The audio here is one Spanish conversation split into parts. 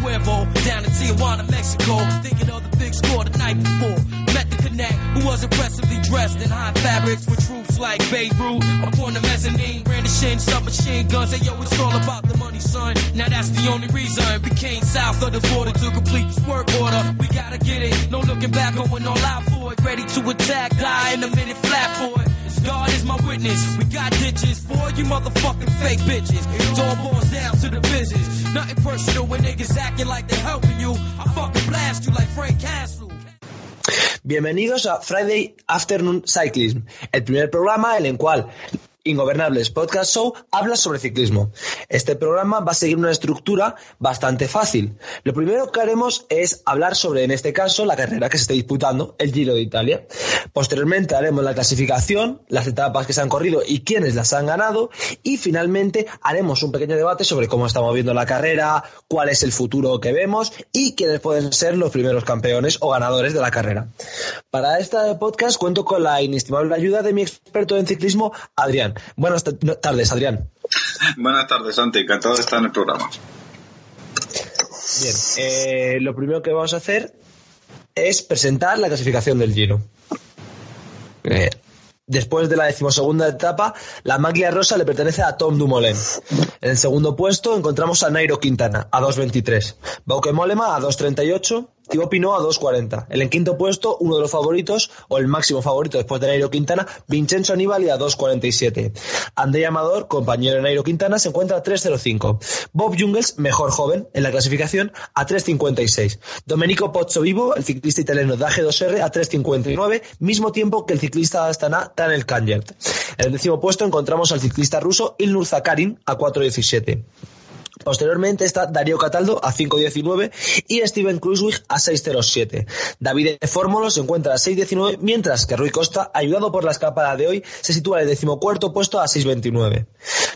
Cuervo down in Tijuana, Mexico. Thinking of the big score the night before. Met the connect, who was impressively dressed in high fabrics with troops like Beirut. Up on the mezzanine, brandishing submachine guns. Hey yo, it's all about the money, son. Now that's the only reason we came south of the border to complete this work order. We gotta get it, no looking back, going all out for it. Ready to attack, die in a minute flat for it. We got ditches for you motherfucking fake bitches. It all down to the business. Nothing personal when niggas acting like helping you. Bienvenidos a Friday Afternoon Cyclism, el primer programa en el cual Ingobernables Podcast Show habla sobre ciclismo. Este programa va a seguir una estructura bastante fácil. Lo primero que haremos es hablar sobre, en este caso, la carrera que se está disputando, el Giro de Italia. Posteriormente haremos la clasificación, las etapas que se han corrido y quiénes las han ganado. Y finalmente haremos un pequeño debate sobre cómo estamos viendo la carrera, cuál es el futuro que vemos y quiénes pueden ser los primeros campeones o ganadores de la carrera. Para este podcast cuento con la inestimable ayuda de mi experto en ciclismo, Adrián. Buenas tardes, Adrián. Buenas tardes, Santi. Encantado de estar en el programa. Bien, eh, lo primero que vamos a hacer es presentar la clasificación del Giro. Eh, Después de la decimosegunda etapa, la maglia rosa le pertenece a Tom Dumoulin. En el segundo puesto encontramos a Nairo Quintana, a 2.23. Bauke Molema, a 2.38. Thibaut Pinot a 2.40. En el quinto puesto, uno de los favoritos, o el máximo favorito después de Nairo Quintana, Vincenzo Anibali a 2.47. André Amador, compañero de Nairo Quintana, se encuentra a 3.05. Bob Jungels, mejor joven en la clasificación, a 3.56. Domenico Pozzovivo, el ciclista italiano de AG2R, a 3.59, mismo tiempo que el ciclista Astana, Tanel Kanyert. En el décimo puesto encontramos al ciclista ruso Ilnur Zakarin, a 4.17. Posteriormente está Darío Cataldo a 5.19 y Steven Kruiswijk a 6.07. David Fórmulo se encuentra a 6.19, mientras que Rui Costa, ayudado por la escapada de hoy, se sitúa en el decimocuarto puesto a 6.29.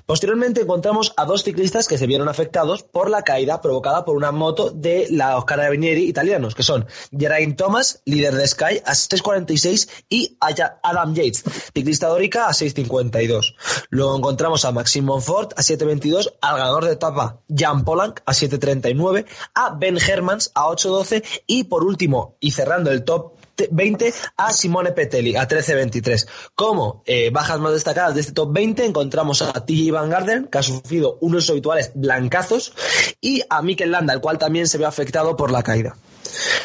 Posteriormente encontramos a dos ciclistas que se vieron afectados por la caída provocada por una moto de Oscar Carabinieri italianos, que son Geraint Thomas, líder de Sky, a 6.46 y Adam Yates, ciclista dórica, a 6.52. Luego encontramos a Maxime Monfort a 7.22, al ganador de etapa Jan Polank a 7.39, a Ben Hermans a 8.12 y por último, y cerrando el top 20 a Simone Petelli a 13.23. Como eh, bajas más destacadas de este top 20 encontramos a TJ Van Garden, que ha sufrido unos habituales blancazos, y a Mikel Landa, el cual también se ve afectado por la caída.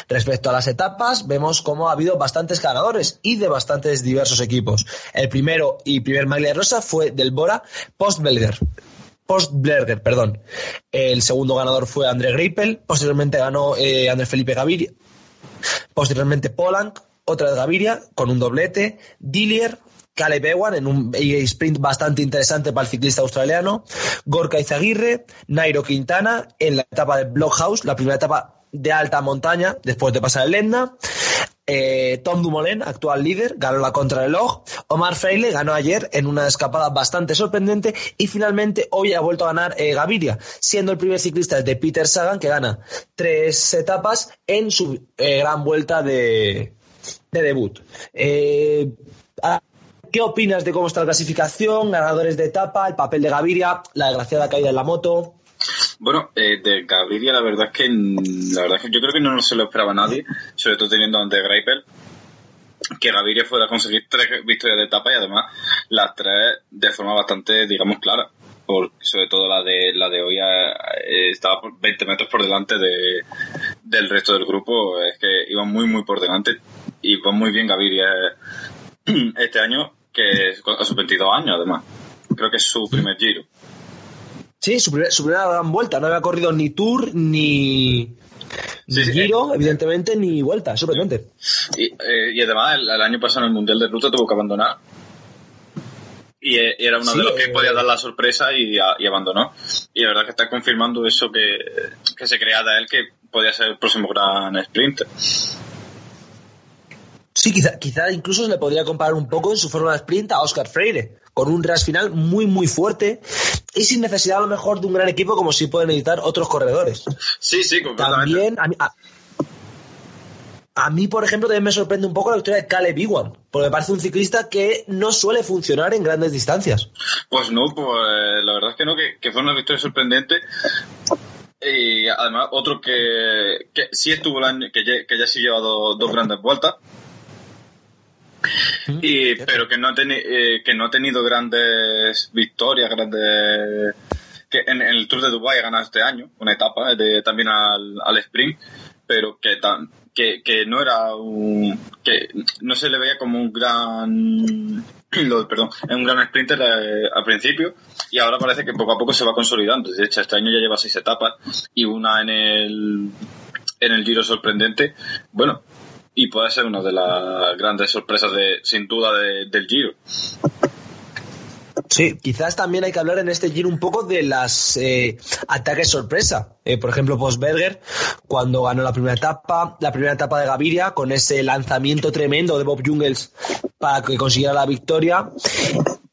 Respecto a las etapas, vemos cómo ha habido bastantes ganadores y de bastantes diversos equipos. El primero y primer maglia rosa fue del Bora Post-Belger. Post-Blerger, perdón. El segundo ganador fue André Greipel, posteriormente ganó eh, André Felipe Gaviria, posteriormente Polanc, otra de Gaviria, con un doblete, Dillier, Caleb Ewan en un sprint bastante interesante para el ciclista australiano, Gorka Izaguirre, Nairo Quintana en la etapa de Blockhouse, la primera etapa de alta montaña después de pasar el Etna, eh, Tom Dumoulin, actual líder, ganó la contrarreloj. Omar Freile ganó ayer en una escapada bastante sorprendente. Y finalmente hoy ha vuelto a ganar eh, Gaviria, siendo el primer ciclista de Peter Sagan que gana tres etapas en su eh, gran vuelta de, de debut. ¿Qué opinas de cómo está la clasificación, ganadores de etapa, el papel de Gaviria, la desgraciada caída en la moto? Bueno, eh, de Gaviria la verdad es que la verdad es que yo creo que no se lo esperaba nadie, sobre todo teniendo ante Greipel, que Gaviria fuera a conseguir tres victorias de etapa y además las tres de forma bastante, digamos, clara. Sobre todo la de la de hoy eh, estaba por 20 metros por delante de, del resto del grupo. Es que iba muy, muy por delante y va muy bien Gaviria este año, que a sus 22 años además. Creo que es su primer giro. Sí, su, primera gran vuelta. No había corrido ni Tour, ni, Giro, eh, evidentemente, ni vuelta. Sorprendente. Y, eh, y además, el, año pasado en el Mundial de Ruta tuvo que abandonar. Y, eh, era uno de los que podía dar la sorpresa y, abandonó. Y la verdad que está confirmando eso que, que se creía de él, que podía ser el próximo gran sprinter. Sí, quizá, quizá incluso se le podría comparar un poco en su forma de sprint a Oscar Freire con un ras final muy, muy fuerte y sin necesidad a lo mejor de un gran equipo como si pueden editar otros corredores. Sí, sí, completamente. También, a mí, a, mí, por ejemplo, también me sorprende un poco la victoria de Caleb Iwan, porque me parece un ciclista que no suele funcionar en grandes distancias. Pues no, pues la verdad es que no, que, fue una victoria sorprendente. Y además, otro que, que sí estuvo el año, que ya, que ya sí lleva dos grandes vueltas, y, pero que no, ha eh, que no ha tenido grandes victorias, grandes... que en, en el Tour de Dubai ha ganado este año, una etapa de, también al, al sprint, pero que, tan- que, que no era un... que no se le veía como un gran... perdón, un gran sprinter eh, al principio y ahora parece que poco a poco se va consolidando. De hecho, este año ya lleva seis etapas y una en el en el Giro sorprendente. Bueno, y puede ser una de las grandes sorpresas de, sin duda, de- del Giro. Sí, quizás también hay que hablar en este giro un poco de las eh, ataques sorpresa. Eh, por ejemplo, Posberger, cuando ganó la primera etapa, la primera etapa de Gaviria, con ese lanzamiento tremendo de Bob Jungels para que consiguiera la victoria.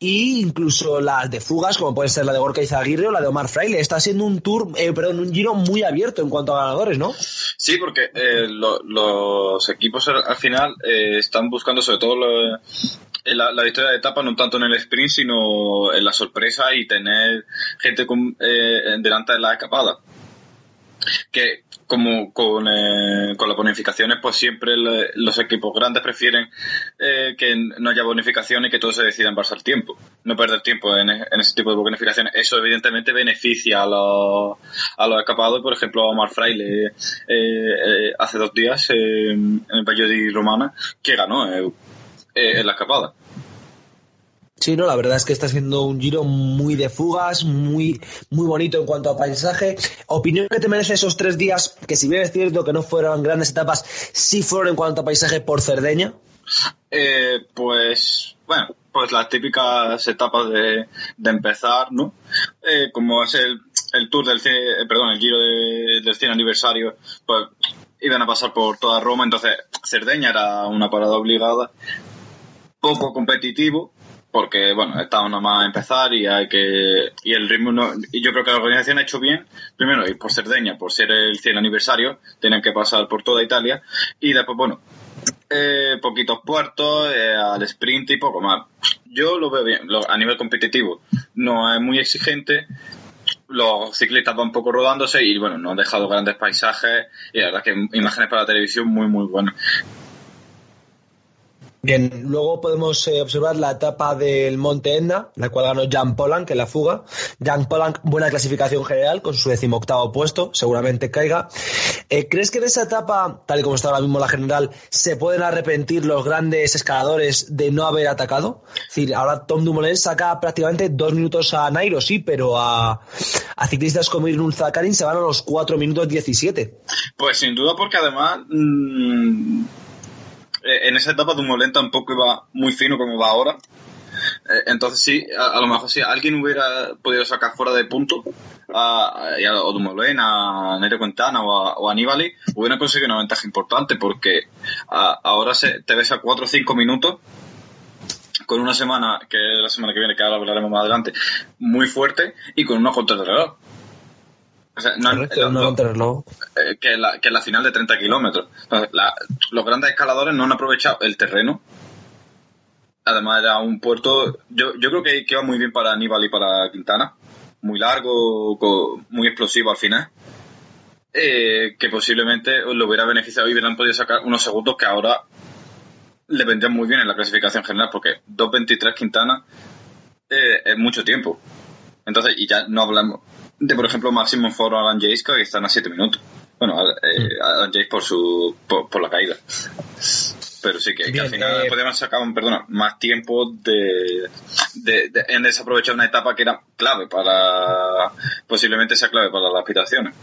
Y incluso las de fugas, como puede ser la de Gorka Izaguirre o la de Omar Fraile. Está siendo un tour, eh, perdón, un giro muy abierto en cuanto a ganadores, ¿no? Sí, porque eh, lo- los equipos al, al final eh, están buscando sobre todo lo- en la, la victoria de etapa, no tanto en el sprint, sino en la sorpresa y tener gente con, eh, delante de la escapada. Que como con, eh, con las bonificaciones, pues siempre los equipos grandes prefieren eh, que no haya bonificaciones y que todo se decida en base al tiempo. No perder tiempo en, en ese tipo de bonificaciones. Eso evidentemente beneficia a los, a los escapados. Por ejemplo, a Omar Fraile eh, eh, hace dos días eh, en el Valle de Romana que ganó eh, eh, en la escapada. Sí, no, la verdad es que está siendo un giro muy de fugas, muy, muy bonito en cuanto a paisaje. Opinión que te merece esos tres días, que si bien es cierto que no fueron grandes etapas, sí fueron en cuanto a paisaje por Cerdeña. Eh, pues, bueno, pues las típicas etapas de, de empezar, ¿no? Eh, como es el, el tour del, eh, perdón, el giro de- del 100 aniversario, pues iban a pasar por toda Roma, entonces Cerdeña era una parada obligada, poco competitivo, porque, bueno, estaba nada más a empezar y hay que, y el ritmo no, y yo creo que la organización ha hecho bien, primero, y por Cerdeña, por ser el 100 aniversario, tienen que pasar por toda Italia, y después, bueno, eh, poquitos puertos, eh, al sprint y poco más. Yo lo veo bien. Lo- a nivel competitivo no es muy exigente. Los ciclistas van un poco rodándose y bueno, nos han dejado grandes paisajes y la verdad que imágenes para la televisión muy muy buenas. Bien, luego podemos eh, observar la etapa del Monte Etna, la cual ganó Jan Polanc en la fuga. Jan Polanc, buena clasificación general, con su decimoctavo puesto, seguramente caiga. Eh, ¿Crees que en esa etapa, tal y como está ahora mismo la general, se pueden arrepentir los grandes escaladores de no haber atacado? Es decir, ahora Tom Dumoulin saca prácticamente dos minutos a Nairo, sí, pero a, a ciclistas como Irun Zakarin se van a los 4 minutos 17. Pues sin duda porque además mm, en esa etapa Dumoulin tampoco iba muy fino como va ahora. Eh, Entonces sí, a, lo mejor si alguien hubiera podido sacar fuera de punto a, a, Dumoulin, a Nero Quintana o a, o a hubieran conseguido una ventaja importante porque ahora se, te ves a 4 o 5 minutos con una semana, que es la semana que viene, que ahora hablaremos más adelante, muy fuerte y con una contra de reloj. O sea, no- Correcto, lo- no lo- eh, que, la, que la final de 30 kilómetros. Los grandes escaladores no han aprovechado el terreno. Además era un puerto, yo, yo creo que, que iba muy bien para Aníbal y para Quintana. Muy largo, muy explosivo al final. Eh, que posiblemente lo hubiera beneficiado y hubieran podido sacar unos segundos que ahora le vendrían muy bien en la clasificación general, porque 2.23 Quintana eh, es mucho tiempo. Entonces, y ya no hablamos de, por ejemplo, Máximo Foro Alan Jace, que están a 7 minutos. Bueno, eh, Alan Jace por su por, por la caída. Pero sí que, al final eh, podríamos sacar, perdona, más tiempo de, de, de- en desaprovechar una etapa que era clave para, posiblemente sea clave para las aspiraciones.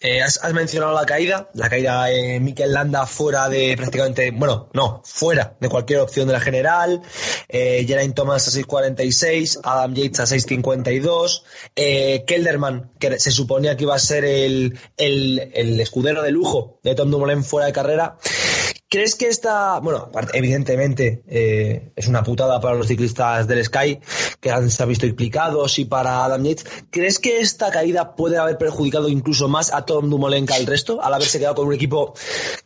Eh, has, has mencionado la caída, la caída de Mikel Landa fuera de prácticamente, bueno, no, fuera de cualquier opción de la general, eh, Geraint Thomas a 6.46, Adam Yates a 6.52, eh, Kelderman, que se suponía que iba a ser el, el, el escudero de lujo de Tom Dumoulin fuera de carrera, ¿Crees que esta, bueno, evidentemente eh, es una putada para los ciclistas del Sky que han, se han visto implicados y para Adam Yates, ¿crees que esta caída puede haber perjudicado incluso más a Tom Dumoulin que al resto al haberse quedado con un equipo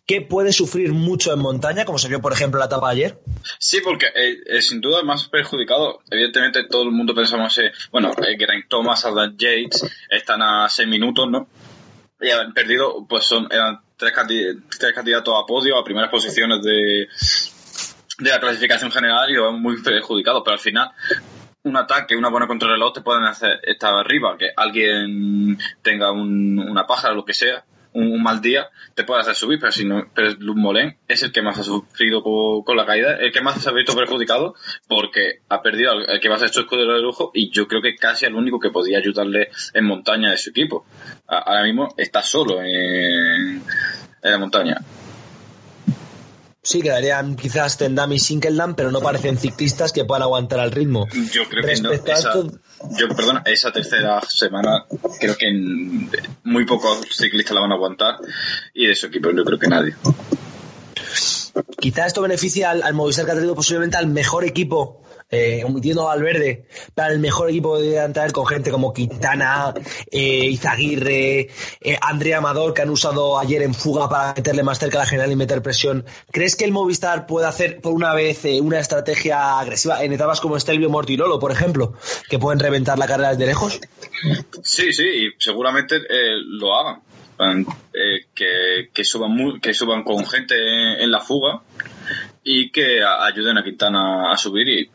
que puede sufrir mucho en montaña, como se vio por ejemplo la etapa de ayer? Sí, porque eh, eh, sin duda más perjudicado, evidentemente todo el mundo pensamos, bueno, Geraint Thomas, Adam Yates están a seis minutos, ¿no? Y han perdido, pues son, tres, candidatos a podio, a primeras posiciones de, de la clasificación general y lo muy perjudicado, pero al final un ataque, una buena contrarreloj te pueden hacer estar arriba, que alguien tenga una pájara o lo que sea, un, mal día, te puede hacer subir, pero si no, pero Molén es el que más ha sufrido con, la caída, el que más se ha visto perjudicado porque ha perdido el que va a ser su escudero de lujo y yo creo que casi el único que podía ayudarle en montaña de su equipo. Ahora mismo está solo en, en la montaña. Sí, quedarían quizás Tendam y Sinkeldam, pero no parecen ciclistas que puedan aguantar al ritmo. Yo creo que no. Esa, yo, perdona, esa tercera semana creo que muy pocos ciclistas la van a aguantar y de su equipo yo creo que nadie. Quizás esto beneficia al, al Movistar que ha traído posiblemente al mejor equipo eh, omitiendo a Valverde, para el mejor equipo de entrar con gente como Quintana, eh, Izaguirre, eh, Andrea Amador, que han usado ayer en fuga para meterle más cerca a la general y meter presión. ¿Crees que el Movistar puede hacer por una vez eh, una estrategia agresiva en etapas como Stelvio Mortirolo, por ejemplo, que pueden reventar la carrera desde lejos? Sí, sí, y seguramente lo hagan. que, suban que suban con gente en, la fuga y que ayuden a Quintana a subir y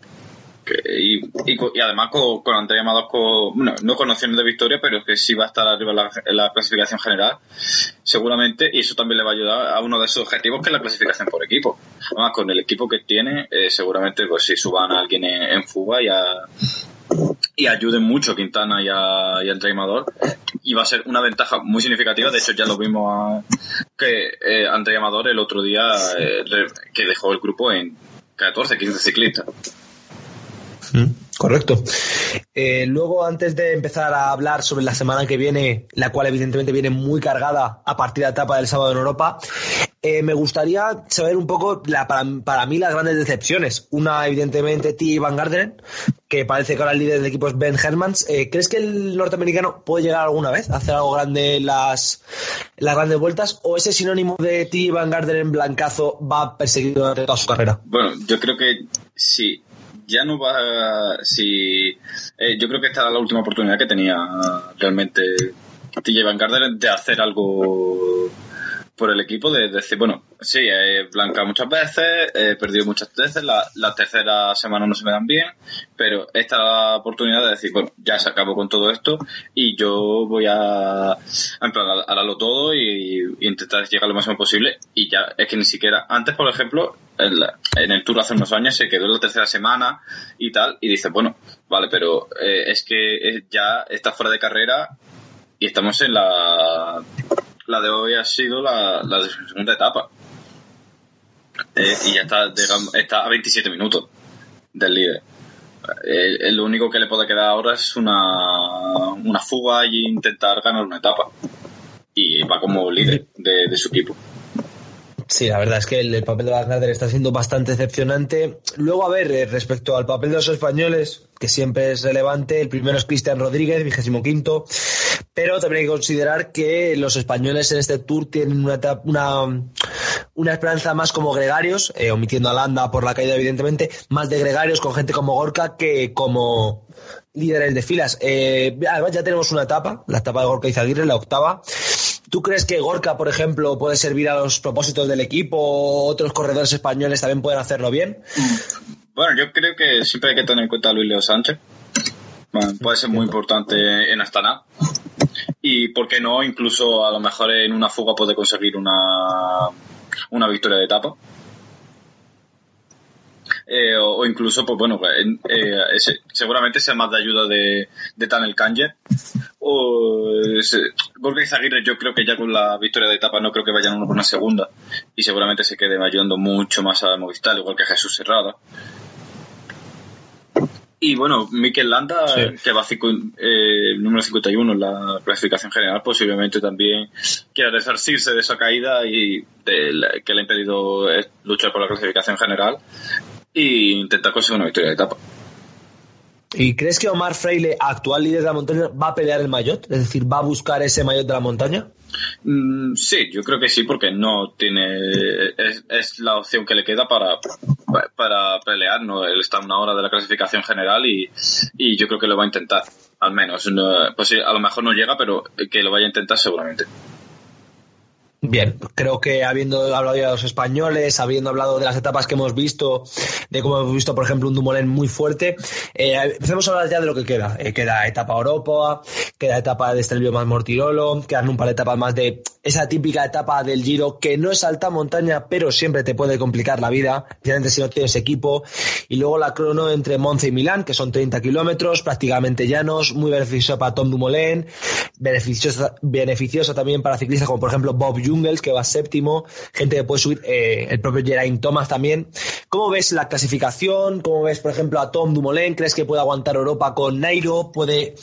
y, y, además con, con Andrea Amador, bueno, no con opciones de victoria, pero que sí va a estar arriba en la, clasificación general, seguramente, y eso también le va a ayudar a uno de sus objetivos, que es la clasificación por equipo. Además, con el equipo que tiene, eh, seguramente, pues si suban a alguien en, fuga y, a, y ayuden mucho a Quintana y a, y a Amador, y va a ser una ventaja muy significativa. De hecho, ya lo vimos que eh, Amador el otro día, eh, que dejó el grupo en 14, 15 ciclistas. Mm, correcto. Eh, luego, antes de empezar a hablar sobre la semana que viene, la cual evidentemente viene muy cargada a partir de la etapa del sábado en Europa, eh, me gustaría saber un poco, la, para, mí, las grandes decepciones. Una, evidentemente, T. Van Garderen, que parece que ahora el líder del equipo es Ben Hermans. Eh, ¿Crees que el norteamericano puede llegar alguna vez a hacer algo grande en las, las grandes vueltas? ¿O ese sinónimo de T. Van Garderen blancazo va perseguido durante toda su carrera? Bueno, yo creo que sí ya no va. Si, eh, yo creo que esta era la última oportunidad que tenía realmente TJ Van de hacer algo por el equipo de, decir, bueno, sí, he blancado muchas veces, he perdido muchas veces, la, la, tercera semana no se me dan bien, pero esta es la oportunidad de decir, bueno, ya se acabó con todo esto y yo voy a, a, a todo y, intentar llegar lo máximo posible y ya es que ni siquiera, antes por ejemplo, en, el Tour hace unos años se quedó en la tercera semana y tal, y dice, bueno, vale, pero eh, es que ya está fuera de carrera y estamos en la la de hoy ha sido la, segunda etapa. Eh, y ya está, está a 27 minutos del líder. Lo único que le puede quedar ahora es una, una fuga y intentar ganar una etapa. Y va como líder de su equipo. Sí, la verdad es que el, papel de Wagner está siendo bastante decepcionante. Luego, a ver, eh, respecto al papel de los españoles, que siempre es relevante, el primero es Cristian Rodríguez, vigésimo quinto, pero también hay que considerar que los españoles en este tour tienen una, una, una esperanza más como gregarios, eh, omitiendo a Landa por la caída, evidentemente, más de gregarios con gente como Gorka que como líderes de filas. Eh, además, ya tenemos una etapa, la etapa de Gorka y Zaguirre, la octava. ¿Tú crees que Gorka, por ejemplo, puede servir a los propósitos del equipo o otros corredores españoles también pueden hacerlo bien? Bueno, yo creo que siempre hay que tener en cuenta a Luis Leo Sánchez. puede ser muy importante en Astana. Y, ¿por qué no? Incluso a lo mejor en una fuga puede conseguir una, una victoria de etapa. Eh, o, incluso, pues bueno, pues, eh, seguramente sea más de ayuda de, de Tanel Kanje. O Gorka Izaguirre, yo creo que ya con la victoria de etapa no creo que vayan uno por una segunda. Y seguramente se quede ayudando mucho más a Movistar, igual que a Jesús Serrada. Y bueno, Mikel Landa, que va eh, número 51 en la clasificación general, posiblemente también quiera resarcirse de esa caída y que le ha impedido eh, luchar por la clasificación general e intentar conseguir una victoria de etapa. ¿Y crees que Omar Freile, actual líder de la montaña, va a pelear el maillot? Es decir, ¿va a buscar ese maillot de la montaña? Mm, sí, yo creo que sí, porque no tiene. Es, la opción que le queda para, para pelear. ¿no? Él está a una hora de la clasificación general y, y yo creo que lo va a intentar, al menos. pues sí, a lo mejor no llega, pero que lo vaya a intentar seguramente. Bien, creo que habiendo hablado ya de los españoles, habiendo hablado de las etapas que hemos visto, de cómo hemos visto, por ejemplo, un Dumoulin muy fuerte, eh, empecemos a hablar ya de lo que queda. Eh, queda etapa Europa, queda etapa de Estelvio más Mortirolo, quedan un par de etapas más de esa típica etapa del Giro que no es alta montaña, pero siempre te puede complicar la vida, especialmente si no tienes equipo. Y luego la crono entre Monza y Milán, que son 30 kilómetros, prácticamente llanos, muy beneficiosa para Tom Dumoulin, beneficiosa, beneficiosa también para ciclistas como por ejemplo Bob Jungels, que va séptimo, gente que puede subir, eh, el propio Geraint Thomas también. ¿Cómo ves la clasificación? ¿Cómo ves, por ejemplo, a Tom Dumoulin? ¿Crees que puede aguantar Europa con Nairo? ¿Puede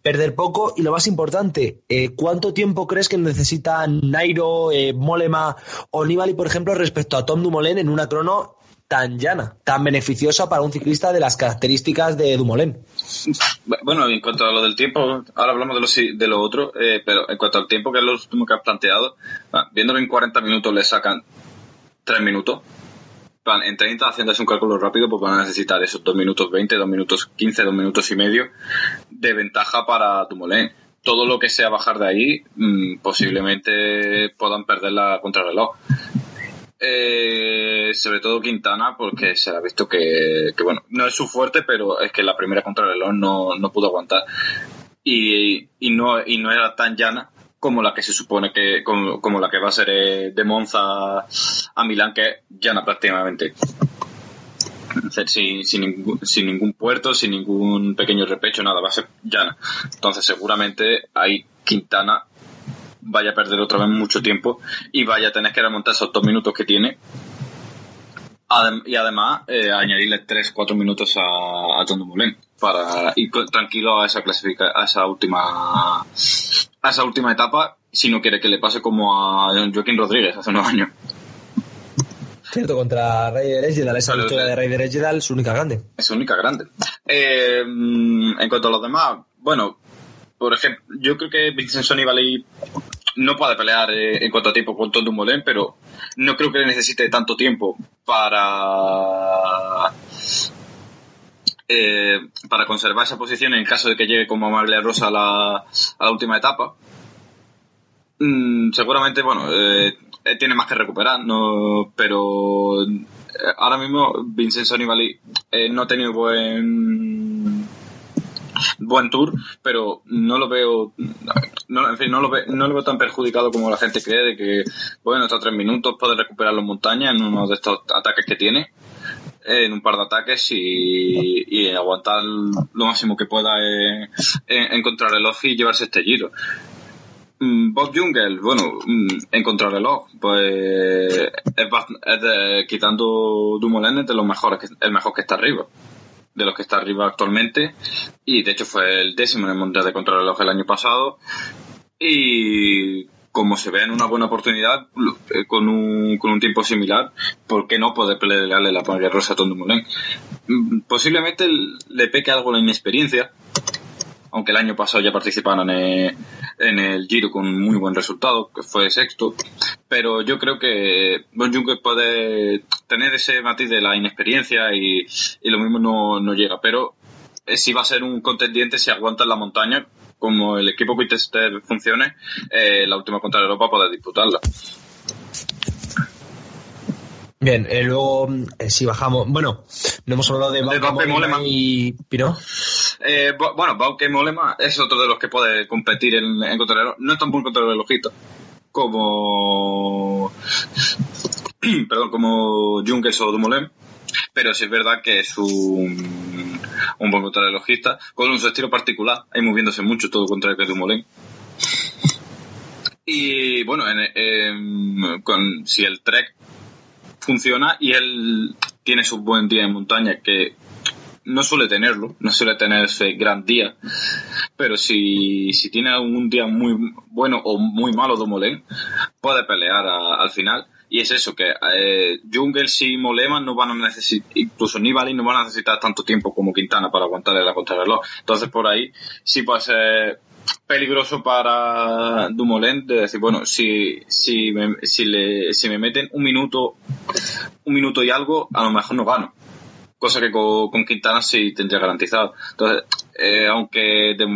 perder poco? Y lo más importante, eh, ¿cuánto tiempo crees que necesitan Nairo, eh, Molema o por ejemplo, respecto a Tom Dumoulin en una crono tan llana, tan beneficiosa para un ciclista de las características de Dumoulin. Bueno, en cuanto a lo del tiempo, ahora hablamos de lo, de lo otro, eh, pero en cuanto al tiempo que es lo último que has planteado, viéndolo en 40 minutos le sacan 3 minutos. En 30, haciéndose un cálculo rápido, pues van a necesitar esos 2 minutos 20, 2 minutos 15, 2 minutos y medio de ventaja para Dumoulin. Todo lo que sea bajar de ahí, mm, posiblemente puedan perder la contrarreloj. Eh, sobre todo Quintana, porque se ha visto que, bueno, no es su fuerte, pero es que la primera contrarreloj no, no pudo aguantar. Y, y, no, y no era tan llana como la que se supone que, como, la que va a ser eh, de Monza a Milán, que es llana prácticamente. Sin, sin, ningún, sin ningún puerto, sin ningún pequeño repecho, nada, va a ser llana. Entonces, seguramente ahí Quintana vaya a perder otra vez mucho tiempo y vaya a tener que remontar esos dos minutos que tiene. y además eh, añadirle 3-4 minutos a, a Dumoulin para ir tranquilo a esa clasifica, a esa última a esa última etapa si no quiere que le pase como a Joaquín Rodríguez hace unos años. Cierto, contra Rey de Ejidal, esa victoria de Rey de Ejidal, su única grande. Es su única grande. Eh, en cuanto a los demás, bueno, por ejemplo, yo creo que Vincent Nibali no puede pelear eh, en cuanto a tiempo con Tom Dumoulin, pero no creo que le necesite tanto tiempo para eh, para conservar esa posición en caso de que llegue como Maglia Rosa a la, a la última etapa. Mm, seguramente, bueno, eh, tiene más que recuperar, no, pero ahora mismo Vincenzo Nibali no ha tenido buen buen tour, pero no lo veo, no, en fin, no lo, no lo veo tan perjudicado como la gente cree de que, bueno, hasta tres minutos puede recuperar los montañas en uno de estos ataques que tiene en un par de ataques y, aguantar lo máximo que pueda en, encontrar el off y llevarse este giro. Mm, Bob Jungel, bueno, mm, en contrarreloj, pues es, quitando Dumoulin es de los mejores, el mejor que está arriba de los que está arriba actualmente y de hecho fue el décimo en el Mundial de Contrarreloj el año pasado y como se ve en una buena oportunidad eh, con un, con un tiempo similar, ¿por qué no poder pelearle la Rosa a Tom Dumoulin? Mm, posiblemente le peque algo la inexperiencia, aunque el año pasado ya participaron en, el Giro con muy buen resultado, que fue sexto, pero yo creo que Bon Juncker puede tener ese matiz de la inexperiencia y, lo mismo no, no, llega, pero eh, si va a ser un contendiente si aguanta en la montaña, como el equipo Quick-Tester funcione, eh, la última contra Europa puede disputarla. Bien, eh, luego eh, si bajamos, bueno, no hemos hablado de Bauke Molema y Pino. Eh, bueno, Bauke Molema es otro de los que puede competir en, en contrarreloj. No es tan buen contrarrelojito como perdón, como Junkers o Dumoulin, pero sí es verdad que es un, un buen contrarrelojista con un estilo particular, ahí moviéndose mucho todo contra el Dumoulin. Y bueno, con, si el Trek funciona y él tiene su buen día en montaña, que no suele tenerlo, no suele tener ese gran día, pero si, si tiene un día muy bueno o muy malo Dumoulin, puede pelear al final. Y es eso, que eh, Jungles y Moleman no van a necesitar, incluso Nibali no van a necesitar tanto tiempo como Quintana para aguantarle la contrarreloj. Entonces por ahí sí puede ser peligroso para Dumoulin de decir, bueno, si, si, me, si, le, si me meten un minuto, un minuto y algo, a lo mejor no gano. Cosa que con, Quintana sí tendría garantizado. Entonces, eh, aunque de,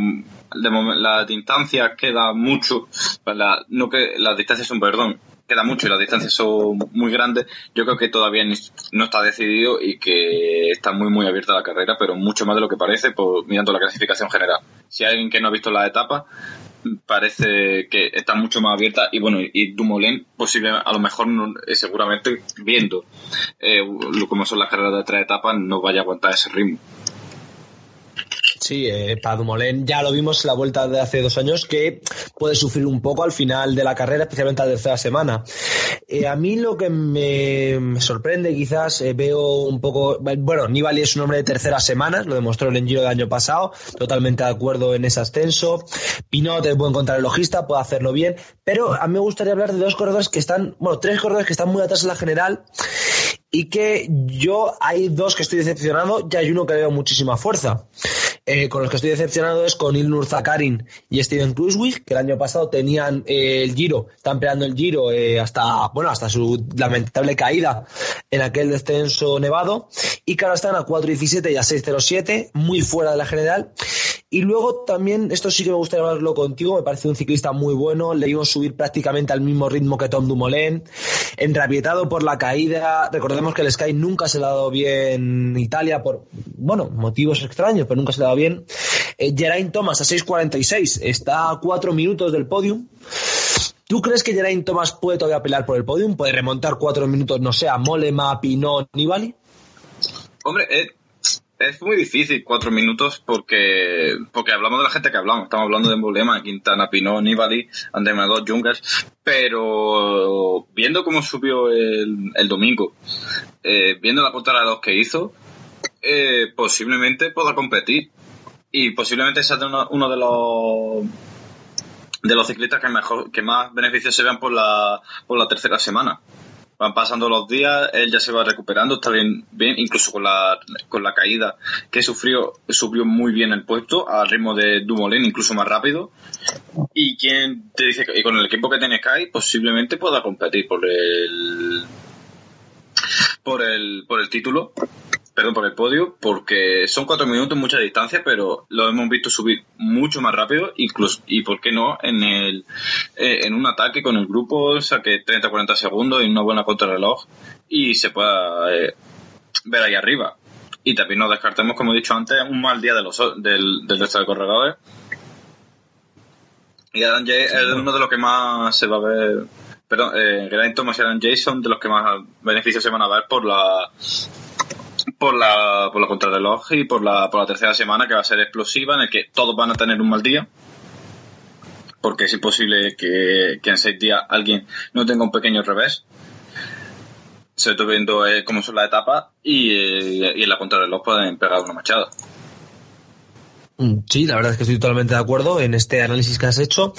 de la distancia queda mucho, la, no que las distancias son, perdón, queda mucho y las distancias son muy grandes, yo creo que todavía no está decidido y que está muy muy abierta la carrera, pero mucho más de lo que parece por, mirando la clasificación general. Si hay alguien que no ha visto la etapa, parece que está mucho más abierta y bueno, y Dumoulin posiblemente, a lo mejor eh, seguramente viendo eh, lo como son las carreras de tres etapas no vaya a aguantar ese ritmo. Sí, eh, para Dumoulin ya lo vimos en la vuelta de hace dos años que puede sufrir un poco al final de la carrera, especialmente a la tercera semana. Eh, a mí lo que me, sorprende quizás, eh, veo un poco, bueno, Nibali es un hombre de terceras semanas, lo demostró en el Giro del año pasado, totalmente de acuerdo en ese ascenso. Pinot es buen contrarrelojista, puede hacerlo bien, pero a mí me gustaría hablar de dos corredores que están, bueno, tres corredores que están muy atrás en la general y que yo hay dos que estoy decepcionado y hay uno que veo muchísima fuerza. Eh, con los que estoy decepcionado es con Ilnur Zakarin y Steven Kruiswijk, que el año pasado tenían eh, el Giro, están peleando el Giro eh, hasta, bueno, hasta su lamentable caída en aquel descenso nevado, y que ahora están a 4.17 y a 6.07, muy fuera de la general. Y luego también, esto sí que me gustaría hablarlo contigo, me parece un ciclista muy bueno, le vimos subir prácticamente al mismo ritmo que Tom Dumoulin, enrabietado por la caída, recordemos que el Sky nunca se le ha dado bien en Italia por, bueno, motivos extraños, pero nunca se le ha dado bien. Eh, Geraint Thomas a 6.46, está a 4 minutos del podium. ¿Tú crees que Geraint Thomas puede todavía pelear por el podium? ¿Puede remontar 4 minutos, no sé, a Molema, Pinot, Nibali? Hombre, eh, es muy difícil cuatro minutos porque porque hablamos de la gente que hablamos. Estamos hablando de Embolema, Quintana, Pinot, Nibali, Andemagos, Jungers. Pero viendo cómo subió el, el domingo, eh, viendo la punta de los que hizo, eh, posiblemente pueda competir. Y posiblemente sea uno, de los de los ciclistas que mejor que más beneficios se vean por la por la tercera semana van pasando los días, él ya se va recuperando, está bien, bien incluso con la, con la caída que sufrió, subió muy bien el puesto al ritmo de Dumoulin, incluso más rápido. Y quien te dice que con el equipo que tiene Sky posiblemente pueda competir por el por el por el título perdón, por el podio, porque son cuatro minutos, mucha distancia, pero lo hemos visto subir mucho más rápido, incluso, y por qué no, en el eh, en un ataque con el grupo, saque 30-40 segundos y una buena contrarreloj y se pueda eh, ver ahí arriba. Y también nos descartemos, como he dicho antes, un mal día de los, del, del resto de corredores. Y Adam Jay es uno de los que más se va a ver perdón, eh, Geraint Thomas y Adam Jason de los que más beneficios se van a ver por la por la, por la contrarreloj y por la, por la tercera semana que va a ser explosiva, en el que todos van a tener un mal día. Porque es imposible que, en seis días alguien no tenga un pequeño revés. Se está viendo eh, cómo son las etapas y, eh, y en la contrarreloj pueden pegar una machada. Mm, sí, la verdad es que estoy totalmente de acuerdo en este análisis que has hecho.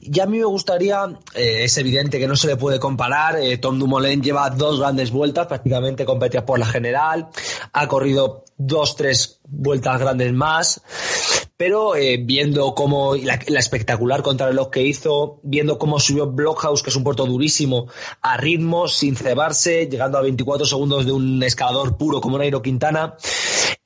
Y a mí me gustaría, eh, es evidente que no se le puede comparar, eh, Tom Dumoulin lleva dos grandes vueltas, prácticamente competía por la general, ha corrido dos, tres vueltas grandes más, pero eh, viendo cómo la, espectacular contrarreloj que hizo, viendo cómo subió Blockhouse, que es un puerto durísimo, a ritmo, sin cebarse, llegando a 24 segundos de un escalador puro como Nairo Quintana,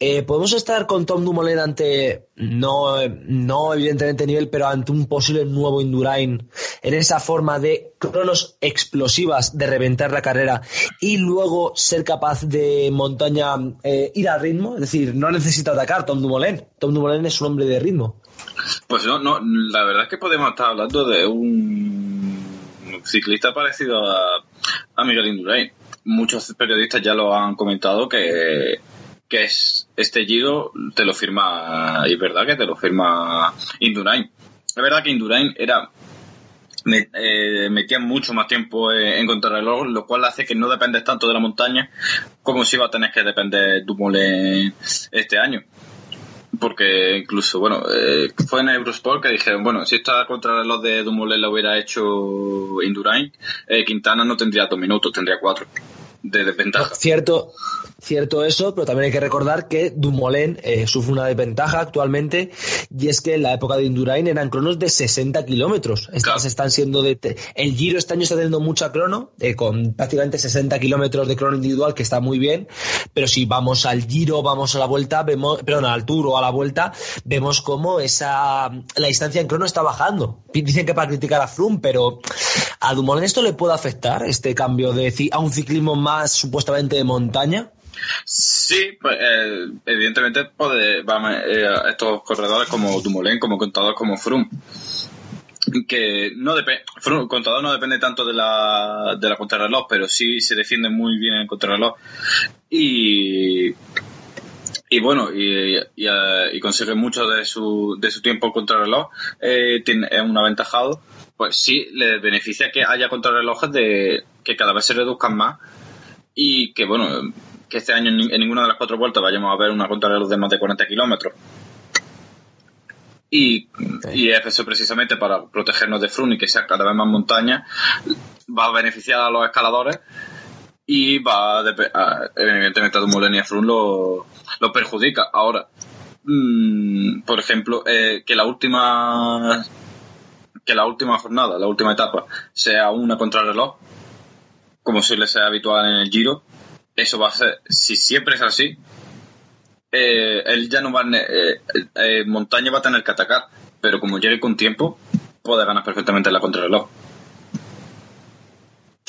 eh, podemos estar con Tom Dumoulin ante, no, no evidentemente nivel, pero ante un posible nuevo Indurain en esa forma de cronos explosivas de reventar la carrera y luego ser capaz de montaña eh, ir a ritmo, es decir, no necesita atacar Tom Dumoulin. Tom Dumoulin es un hombre de ritmo. Pues no, no, la verdad es que podemos estar hablando de un ciclista parecido a, a Miguel Indurain. Muchos periodistas ya lo han comentado que que es este Giro te lo firma, y es verdad que te lo firma Indurain. Es verdad que Indurain era eh, metían mucho más tiempo en contrarreloj, lo cual hace que no dependes tanto de la montaña como si va a tener que depender Dumoulin este año. Porque incluso, bueno, eh, fue en Eurosport que dijeron, bueno, si esta contrarreloj de Dumoulin lo hubiera hecho Indurain, eh, Quintana no tendría dos minutos, tendría cuatro de desventaja. Cierto, Cierto eso, pero también hay que recordar que Dumoulin eh, sufre una desventaja actualmente y es que en la época de Indurain eran cronos de 60 kilómetros. Estas están siendo de... El Giro este año está teniendo mucha crono, eh, con prácticamente 60 kilómetros de crono individual, que está muy bien, pero si vamos al Giro, vamos a la vuelta, vemos, perdón, al Tour o a la vuelta, vemos cómo esa, la distancia en crono está bajando. Dicen que para criticar a Froome, pero a Dumoulin esto le puede afectar, este cambio de, a un ciclismo más supuestamente de montaña. Sí, pues eh, evidentemente puede, eh, estos corredores como Dumoulin, como Contador, como Froome, que no depende, Contador no depende tanto de la, de la contrarreloj, pero sí se defiende muy bien en contrarreloj. Y y bueno, y, y, eh, consigue mucho de su, de su tiempo contrarreloj, tiene, es un aventajado, pues sí le beneficia que haya contrarrelojes de que cada vez se reduzcan más y que bueno, que este año en ninguna de las cuatro vueltas vayamos a ver una contrarreloj de más de 40 kilómetros. Y, y eso precisamente para protegernos de Frun y que sea cada vez más montaña, va a beneficiar a los escaladores y va a, evidentemente a Dumoulin y a Frun lo, lo perjudica. Ahora, mm, por ejemplo, eh, que la última que la última jornada, la última etapa, sea una contrarreloj, como suele ser habitual en el Giro, eso va a ser, si siempre es así, eh, él ya no va a, eh, eh, montaña va a tener que atacar, pero como llegue con tiempo, puede ganar perfectamente la contrarreloj.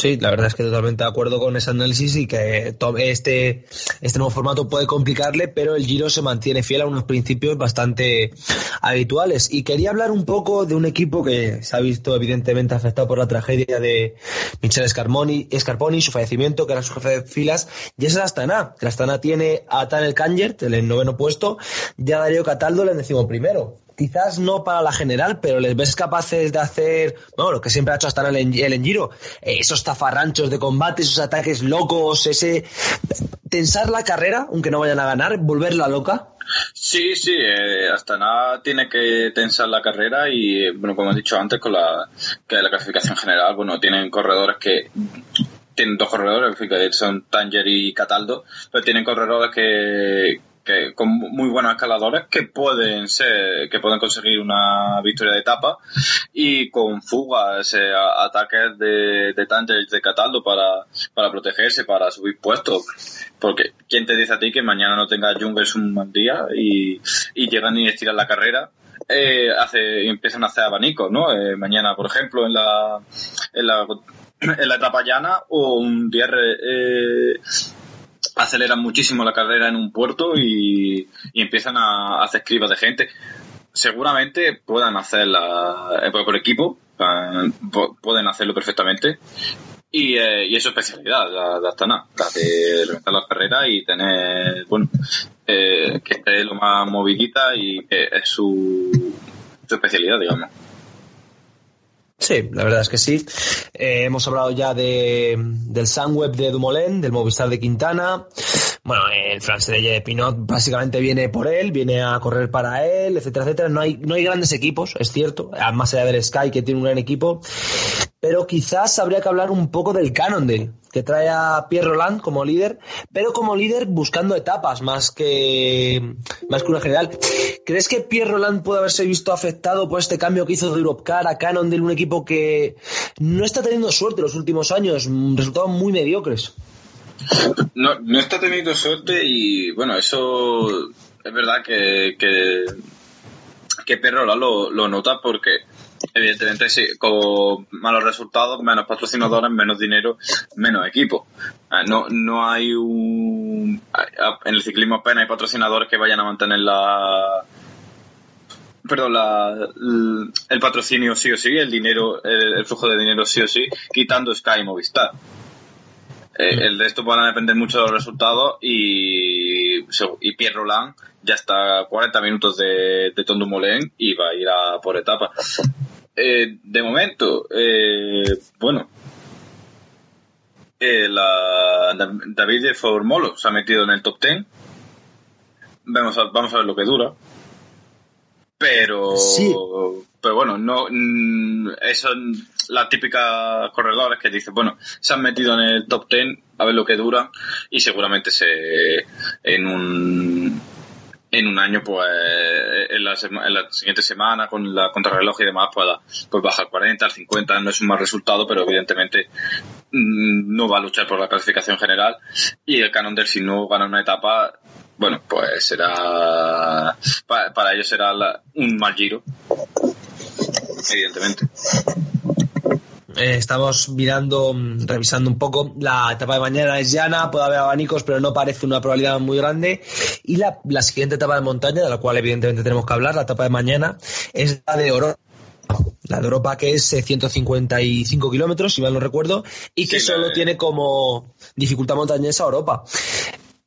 Sí, la verdad es que totalmente de acuerdo con ese análisis y que este, este nuevo formato puede complicarle, pero el Giro se mantiene fiel a unos principios bastante habituales. Y quería hablar un poco de un equipo que se ha visto evidentemente afectado por la tragedia de Michel Scarponi, su fallecimiento, que era su jefe de filas, y es el Astana. El Astana tiene a Tanel Kangert, el noveno puesto, y a Darío Cataldo, el décimo primero quizás no para la general, pero les ves capaces de hacer, bueno, lo que siempre ha hecho hasta el, el en Giro, eh, esos tafarranchos de combate, esos ataques locos, ese tensar la carrera, aunque no vayan a ganar, volverla loca. Sí, sí, eh, hasta nada tiene que tensar la carrera y, bueno, como he dicho antes, con la, que la clasificación general, bueno, tienen corredores que tienen dos corredores, son Tanger y Cataldo, pero tienen corredores que, con muy buenos escaladores que pueden ser, que pueden conseguir una victoria de etapa y con fugas, eh, ataques de, de Tanger y de Cataldo para, para protegerse, para subir puestos. Porque ¿quién te dice a ti que mañana no tenga Jungles un mal día y, y llegan y estiran la carrera? Eh, hace, empiezan a hacer abanicos, ¿no? Eh, mañana, por ejemplo, en la, en la, en la etapa llana o un día eh, aceleran muchísimo la carrera en un puerto y, empiezan a, hacer cribas de gente. Seguramente puedan hacerla eh, por equipo, eh, pueden hacerlo perfectamente. Y, eh, y es su especialidad, la, la Astana, la de levantar la carrera y tener, bueno, que esté lo más movilita y que es su especialidad, digamos. Sí, la verdad es que sí. Eh, hemos hablado ya de, del Sunweb de Dumoulin, del Movistar de Quintana. Bueno, el France de Pinot básicamente viene por él, viene a correr para él, etcétera, etcétera. No hay, no hay grandes equipos, es cierto, más allá del Sky que tiene un gran equipo. Pero quizás habría que hablar un poco del Cannondale, que trae a Pierre Roland como líder, pero como líder buscando etapas más que, más que una general. ¿Crees que Pierre Roland puede haberse visto afectado por este cambio que hizo de Europcar a Cannondale, un equipo que no está teniendo suerte los últimos años, resultados muy mediocres? No, no está teniendo suerte y bueno, eso es verdad que, que, que lo, lo nota porque Evidentemente, sí, con malos resultados, menos patrocinadores, menos dinero, menos equipo. Ah, no, no hay un. En el ciclismo apenas hay patrocinadores que vayan a mantener la. Perdón, la, el patrocinio sí o sí, el dinero, el, flujo de dinero sí o sí, quitando Sky y Movistar. Eh, el de esto van a depender mucho de los resultados y, y Pierre Roland ya está a 40 minutos de, de Tom y va a ir a por etapa. eh, de momento, eh, bueno, eh, la, David de Formolo se ha metido en el top 10. Vamos a, vamos a ver lo que dura. Pero, pero bueno, no, mm, eso la típica corredores que dicen, bueno, se han metido en el top 10 a ver lo que dura y seguramente se en un en un año, pues en la, en la siguiente semana con la contrarreloj y demás, pueda pues baja al 40, al 50, no es un mal resultado, pero evidentemente mm, no va a luchar por la clasificación general y el Canon del si no gana una etapa, bueno, pues será para, ellos será un mal giro, evidentemente. Eh, estamos mirando, mm, revisando un poco. La etapa de mañana es llana, puede haber abanicos, pero no parece una probabilidad muy grande. Y la, siguiente etapa de montaña, de la cual evidentemente tenemos que hablar, la etapa de mañana, es la de Europa. La de Europa que es 155 eh, kilómetros, si mal no recuerdo, y que solo tiene como dificultad montañesa Europa.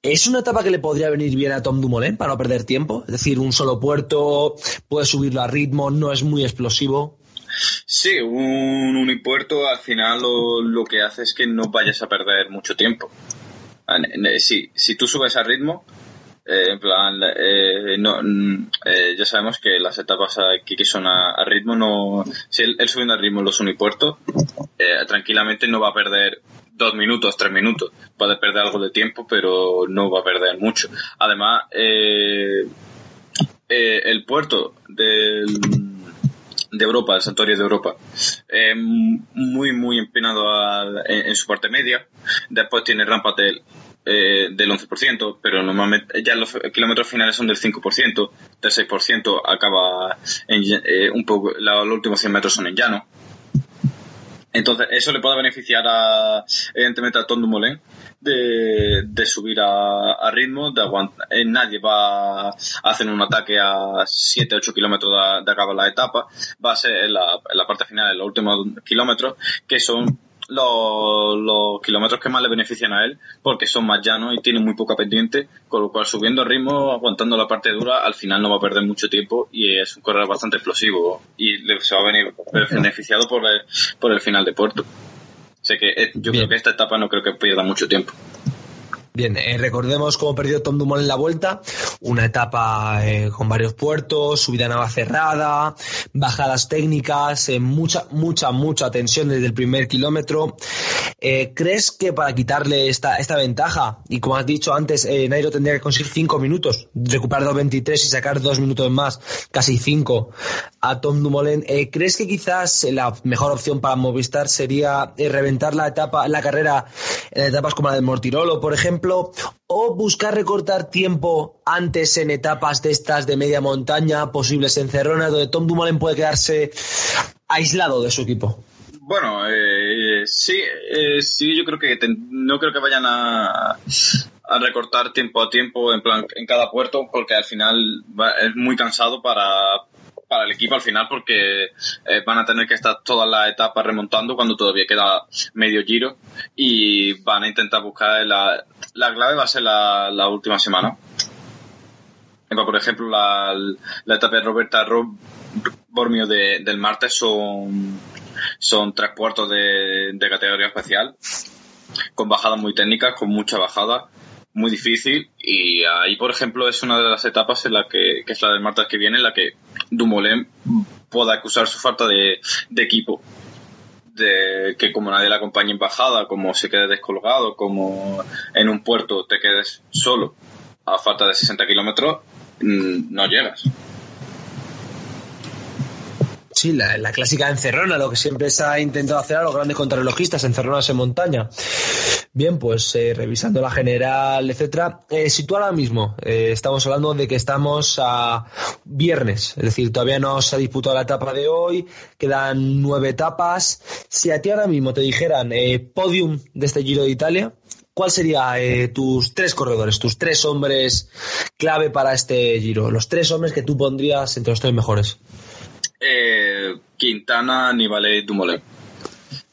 ¿Es una etapa que le podría venir bien a Tom Dumoulin para no perder tiempo? Es decir, un solo puerto, puede subirlo a ritmo, no es muy explosivo. Sí, un unipuerto al final lo, que hace es que no vayas a perder mucho tiempo. Si, si tú subes a ritmo, eh, en plan, eh, no, mm, eh, ya sabemos que las etapas aquí que son a, ritmo, no, si él, subiendo a ritmo los unipuertos, tranquilamente no va a perder dos minutos, tres minutos. Puede perder algo de tiempo, pero no va a perder mucho. Además, el puerto del de Europa, el santuario de Europa, eh, muy, muy empinado en, su parte media. Después tiene rampas del, eh, del 11%, pero normalmente ya los kilómetros finales son del 5%, del 6% acaba en, eh, un poco, los últimos 100 metros son en llano. Entonces, eso le puede beneficiar a, evidentemente a Tom Dumoulin de, de subir a, ritmo, de aguantar. Eh, nadie va a hacer un ataque a 7-8 kilómetros de, de, acabar la etapa. Va a ser en la, en la parte final, en los últimos kilómetros, que son los, kilómetros que más le benefician a él porque son más llanos y tiene muy poca pendiente, con lo cual subiendo ritmo, aguantando la parte dura, al final no va a perder mucho tiempo y es un corredor bastante explosivo y se va a venir beneficiado por el, por el final de puerto. Sé que eh, yo creo que esta etapa no creo que pierda mucho tiempo. Bien, eh, recordemos cómo perdió Tom Dumont en la vuelta, una etapa eh, con varios puertos, subida nava cerrada, bajadas técnicas, eh, mucha, mucha, mucha tensión desde el primer kilómetro. ¿Crees que para quitarle esta, esta ventaja, y como has dicho antes, Nairo tendría que conseguir cinco minutos, recuperar 2.23 y sacar dos minutos más, casi cinco, a Tom Dumoulin, ¿crees que quizás la mejor opción para Movistar sería reventar la etapa, la carrera en etapas como la del Mortirolo, por ejemplo? O buscar recortar tiempo antes en etapas de estas de media montaña, posibles encerronas, donde Tom Dumoulin puede quedarse aislado de su equipo? Bueno, eh, sí, eh, sí, yo creo que no creo que vayan a, a recortar tiempo a tiempo en plan en cada puerto porque al final es muy cansado para, para el equipo al final porque eh, van a tener que estar todas las etapas remontando cuando todavía queda medio giro y van a intentar buscar la, la clave va a ser la, última semana. Por ejemplo, la, etapa de Roberta Bormio del martes son, son tres puertos de, de categoría especial con bajadas muy técnicas, con mucha bajada muy difícil. Y ahí por ejemplo es una de las etapas en la que, que es la del martes que viene en la que Dumoulin pueda acusar su falta de, equipo. De que como nadie le acompaña en bajada como se quede descolgado como en un puerto te quedes solo a falta de 60 kilómetros mm, no llegas Sí, la, clásica encerrona, lo que siempre se ha intentado hacer a los grandes contrarrelojistas, encerronas en montaña. Bien, pues eh, revisando la general, etcétera. Eh, si tú ahora mismo eh, estamos hablando de que estamos a viernes, es decir, todavía no se ha disputado la etapa de hoy, quedan nueve etapas. Si a ti ahora mismo te dijeran eh, podium de este Giro de Italia, ¿cuál sería tus tres corredores, tus tres hombres clave para este Giro? Los tres hombres que tú pondrías entre los tres mejores. Eh, Quintana, Nibale y Dumoulin.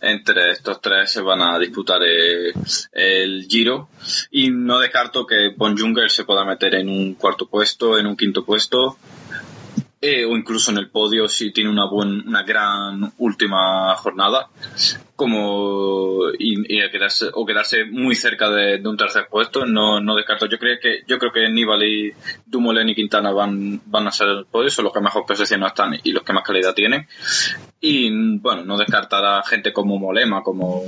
Entre estos tres se van a disputar eh, el, Giro y no descarto que Bon Junger se pueda meter en un cuarto puesto, en un quinto puesto eh, o incluso en el podio si tiene una, buen, una gran última jornada como y, quedarse o quedarse muy cerca de, un tercer puesto no, no descarto. Yo creo que yo creo que Nibali Dumoulin y Quintana van van a ser el podio son los que mejor posición están y los que más calidad tienen. Y bueno no descartará gente como Molema como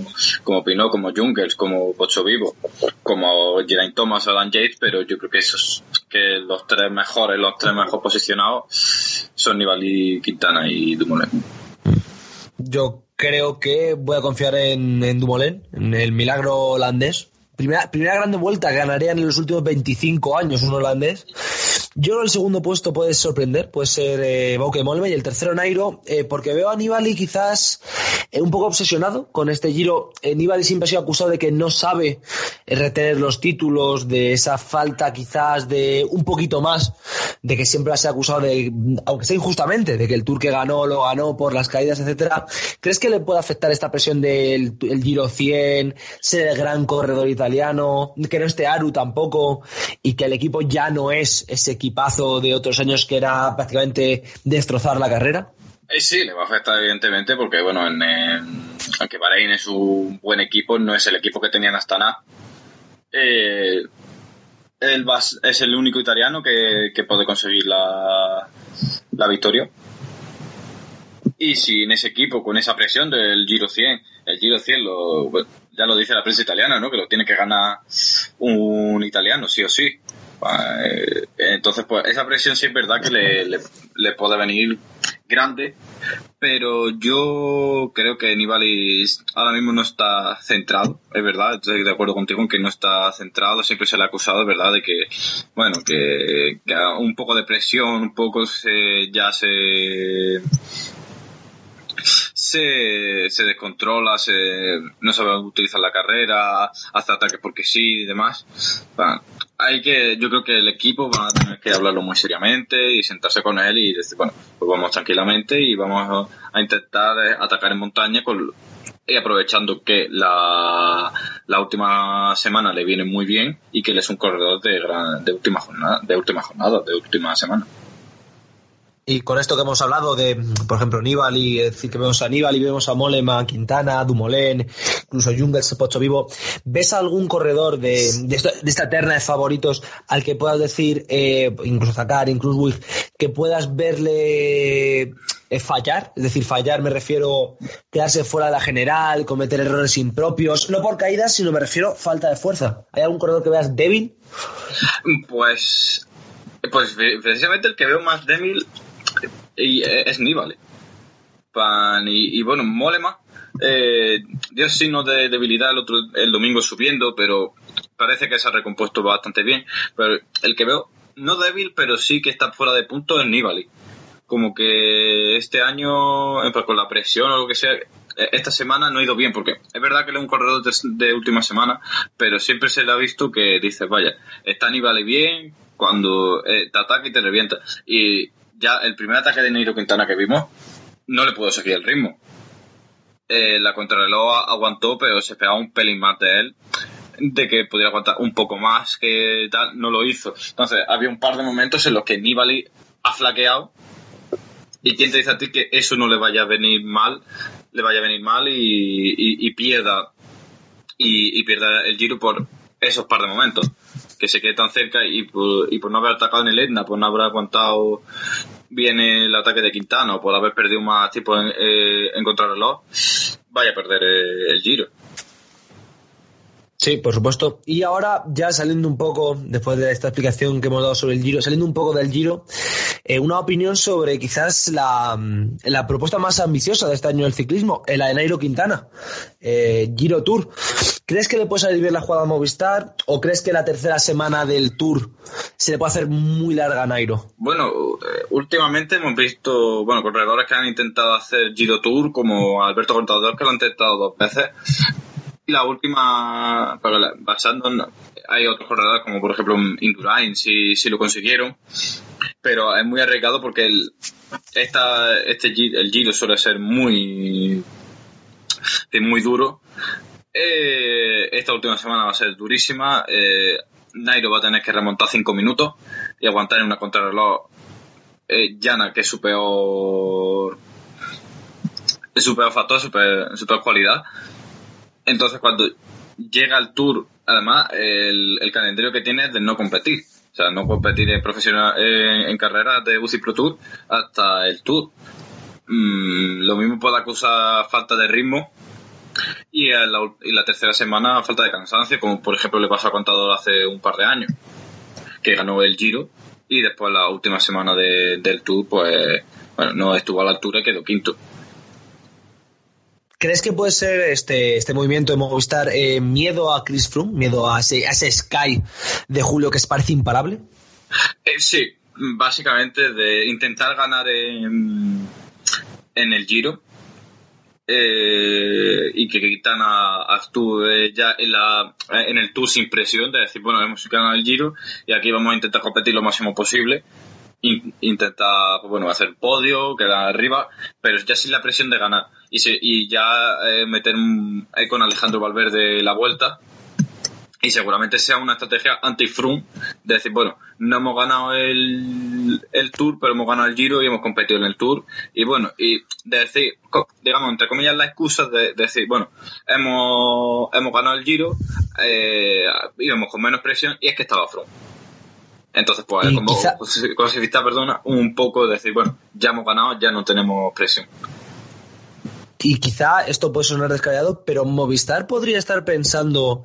como Pinot como Jungels como Pocho Vivo como Geraint Thomas o Dan Yates pero yo creo que esos que los tres mejores los tres mejor posicionados son Nibali Quintana y Dumoulin. Yo creo que voy a confiar en, en Dumoulin, en el milagro holandés. Primera, primera grande vuelta que ganarían en los últimos 25 años un holandés. Yo creo el segundo puesto puede sorprender, puede ser eh, Molme y el tercero Nairo, eh, porque veo a Nibali quizás eh, un poco obsesionado con este giro. Eh, Nibali siempre ha sido acusado de que no sabe retener los títulos, de esa falta quizás de un poquito más, de que siempre ha sido acusado de, aunque sea injustamente, de que el Tour que ganó lo ganó por las caídas, etcétera. ¿Crees que le puede afectar esta presión del el Giro 100, ser el gran corredor italiano, que no esté Aru tampoco y que el equipo ya no es ese equipazo de otros años que era prácticamente destrozar la carrera? Eh, sí, le va a afectar evidentemente porque, bueno, en, aunque Bahrein es un buen equipo, no es el equipo que tenía en Astana. Eh, él es el único italiano que, puede conseguir la, la victoria. Y si en ese equipo, con esa presión del Giro 100, el Giro 100 lo, ya lo dice la prensa italiana, ¿no? Que lo tiene que ganar un italiano, sí o sí. Eh, entonces, pues esa presión sí es verdad que le, le, puede venir grande, pero yo creo que Nibali ahora mismo no está centrado, es verdad, estoy de acuerdo contigo en que no está centrado, siempre se le ha acusado, es verdad, de que, bueno, que, un poco de presión, un poco se, ya se se, se descontrola, se, no sabe utilizar la carrera, hace ataques porque sí y demás. Hay que, yo creo que el equipo va a tener que hablarlo muy seriamente y sentarse con él y decir, bueno, pues vamos tranquilamente y vamos a, intentar atacar en montaña y aprovechando que la, la, última semana le viene muy bien y que él es un corredor de, de última jornada, de última jornada, de última semana. Y con esto que hemos hablado de, por ejemplo, Nibali, es decir, que vemos a Nibali, vemos a Molema, Quintana, Dumoulin, incluso Jungels, Pocho Vivo, ¿ves algún corredor de, de, esta, terna de favoritos al que puedas decir, eh, incluso Zakar, incluso que puedas verle eh, fallar? Es decir, fallar me refiero quedarse fuera de la general, cometer errores impropios, no por caídas, sino me refiero falta de fuerza. ¿Hay algún corredor que veas débil? Pues, pues precisamente el que veo más débil y eh, es Nibali. Y, y, bueno, Molema eh, dio signos de debilidad el, otro, el domingo subiendo, pero parece que se ha recompuesto bastante bien. Pero el que veo, no débil, pero sí que está fuera de punto es Nibali. Como que este año, eh, con la presión o lo que sea, eh, esta semana no ha ido bien, porque es verdad que él es un corredor de, última semana, pero siempre se le ha visto que dice, vaya, está Nibali bien, cuando te ataca y te revienta. Y ya el primer ataque de Neiro Quintana que vimos, no le pudo seguir el ritmo. Eh, la contrarreloj aguantó, pero se pegaba un pelín más de él, de que pudiera aguantar un poco más, que tal, no lo hizo. Entonces, había un par de momentos en los que Nibali ha flaqueado. ¿Y quién te dice a ti que eso no le vaya a venir mal? Le vaya a venir mal y, pierda y, pierda el giro por esos par de momentos que se quede tan cerca y por, y por no haber atacado en el Etna, por no haber aguantado bien el ataque de Quintana o por haber perdido más tiempo en, eh, en contrarreloj, vaya a perder eh, el giro. Sí, por supuesto. Y ahora, ya saliendo un poco, después de esta explicación que hemos dado sobre el Giro, saliendo un poco del Giro, eh, una opinión sobre quizás la, la, propuesta más ambiciosa de este año del ciclismo, el de Nairo Quintana, eh, Giro Tour. ¿Crees que le puede salir bien la jugada Movistar o crees que la tercera semana del Tour se le puede hacer muy larga a Nairo? Bueno, eh, últimamente hemos visto, bueno, corredores que han intentado hacer Giro Tour, como Alberto Contador, que lo han intentado dos veces la última, basando en, hay otros corredores como por ejemplo Indurain, si, si lo consiguieron, pero es muy arriesgado porque el, esta, este, el Giro suele ser muy, muy duro. Eh, esta última semana va a ser durísima. Eh, Nairo va a tener que remontar 5 minutos y aguantar en una contrarreloj eh, Yana, que es su peor es su peor factor, su peor, su peor cualidad. Entonces cuando llega al Tour, además el, el calendario que tiene es de no competir. O sea, no competir en profesional en, en carreras de UCI Pro Tour hasta el Tour. Mm, lo mismo puede acusar falta de ritmo y, la tercera semana falta de cansancio, como por ejemplo le pasó a Contador hace un par de años, que ganó el Giro y después la última semana de- del Tour, pues bueno, no estuvo a la altura y quedó quinto. ¿Crees que puede ser este, este movimiento de Movistar eh, miedo a Chris Froome, miedo a ese, a Sky de Julio que es parece imparable? Eh, sí, básicamente de intentar ganar en, en el Giro eh, y que Quintana actúe ya en, la, en el Tour sin presión, de decir, bueno, hemos ganado el Giro y aquí vamos a intentar competir lo máximo posible. In- intentar, pues bueno, hacer podio, quedar arriba, pero ya sin la presión de ganar. Y, se- y ya eh, meter eh, con Alejandro Valverde la vuelta, y seguramente sea una estrategia anti-Froome de decir, bueno, no hemos ganado el, el Tour, pero hemos ganado el Giro y hemos competido en el Tour. Y bueno, y de decir, digamos, entre comillas, la excusa de, de decir, bueno, hemos, hemos ganado el Giro, eh, íbamos con menos presión y es que estaba Froome. Entonces, pues, Y como quizá- perdona, un poco de decir, bueno, ya hemos ganado, ya no tenemos presión. Y quizá esto puede sonar descabellado, pero Movistar podría estar pensando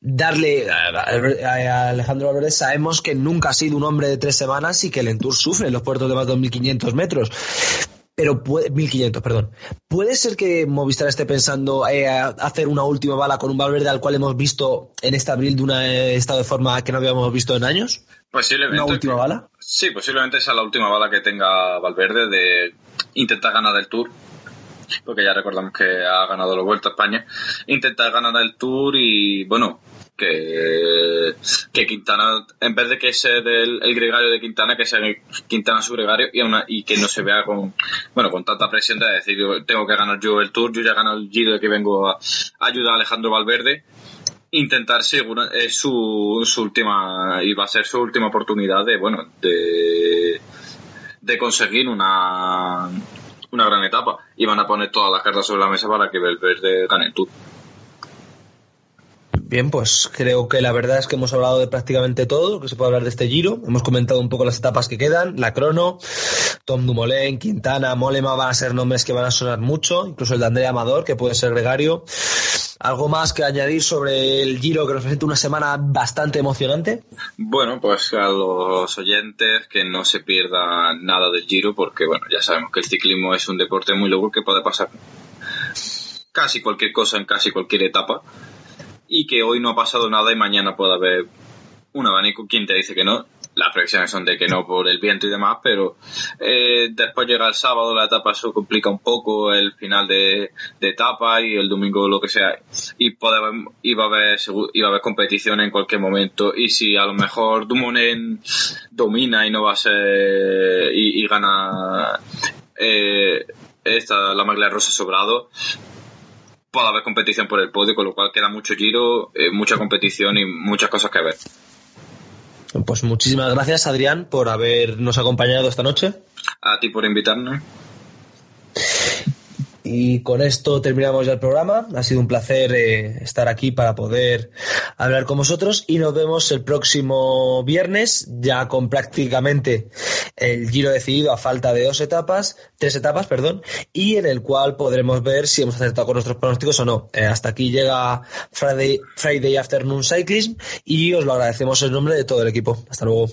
darle a, Alejandro Valverde. Sabemos que nunca ha sido un hombre de tres semanas y que el Entour sufre en los puertos de más de 2.500 metros. Pero puede, 1500, perdón. ¿Puede ser que Movistar esté pensando eh, hacer una última bala con un Valverde al cual hemos visto en este abril de un eh, estado de forma que no habíamos visto en años? Posiblemente. ¿Una última bala? Sí, posiblemente sea la última bala que tenga Valverde de intentar ganar el Tour. Porque ya recordamos que ha ganado la Vuelta a España. Intentar ganar el Tour y, bueno, que, que Quintana, en vez de que sea el, el gregario de Quintana, que sea Quintana su gregario y, aún- y que no se vea con, bueno, con tanta presión de decir, yo tengo que ganar yo el Tour, yo ya he ganado el Giro de que vengo a, a ayudar a Alejandro Valverde intentar seguro es su, su última y va a ser su última oportunidad de bueno de de conseguir una una gran etapa y van a poner todas las cartas sobre la mesa para que Valverde gane el Tour Bien, pues creo que la verdad es que hemos hablado de prácticamente todo lo que se puede hablar de este giro. Hemos comentado un poco las etapas que quedan, la crono, Tom Dumoulin, Quintana, Molema van a ser nombres que van a sonar mucho, incluso el de Andrea Amador, que puede ser gregario. ¿Algo más que añadir sobre el giro que nos presenta una semana bastante emocionante? bueno pues a los oyentes que no se pierdan nada del Giro porque bueno ya sabemos que el ciclismo es un deporte muy loco que puede pasar casi cualquier cosa en casi cualquier etapa y que hoy no ha pasado nada y mañana puede haber un abanico. ¿Quién te dice que no? Las previsiones son de que no por el viento y demás, pero eh, después llega el sábado, la etapa se complica un poco, el final de, etapa y el domingo lo que sea. Y haber, iba, a haber, iba a haber competición en cualquier momento. Y si a lo mejor Dumoulin domina y no va a ser. y, y gana. Eh, esta, la maglia rosa sobrado, puede haber competición por el podio, con lo cual queda mucho giro, eh, mucha competición y muchas cosas que ver. Pues muchísimas gracias, Adrián, por habernos acompañado esta noche. A ti por invitarme. Y con esto terminamos ya el programa. Ha sido un placer eh, estar aquí para poder hablar con vosotros y nos vemos el próximo viernes ya con prácticamente el giro decidido a falta de dos etapas, tres etapas, perdón, y en el cual podremos ver si hemos acertado con nuestros pronósticos o no. Eh, hasta aquí llega Friday, Afternoon Cyclism y os lo agradecemos en nombre de todo el equipo. Hasta luego.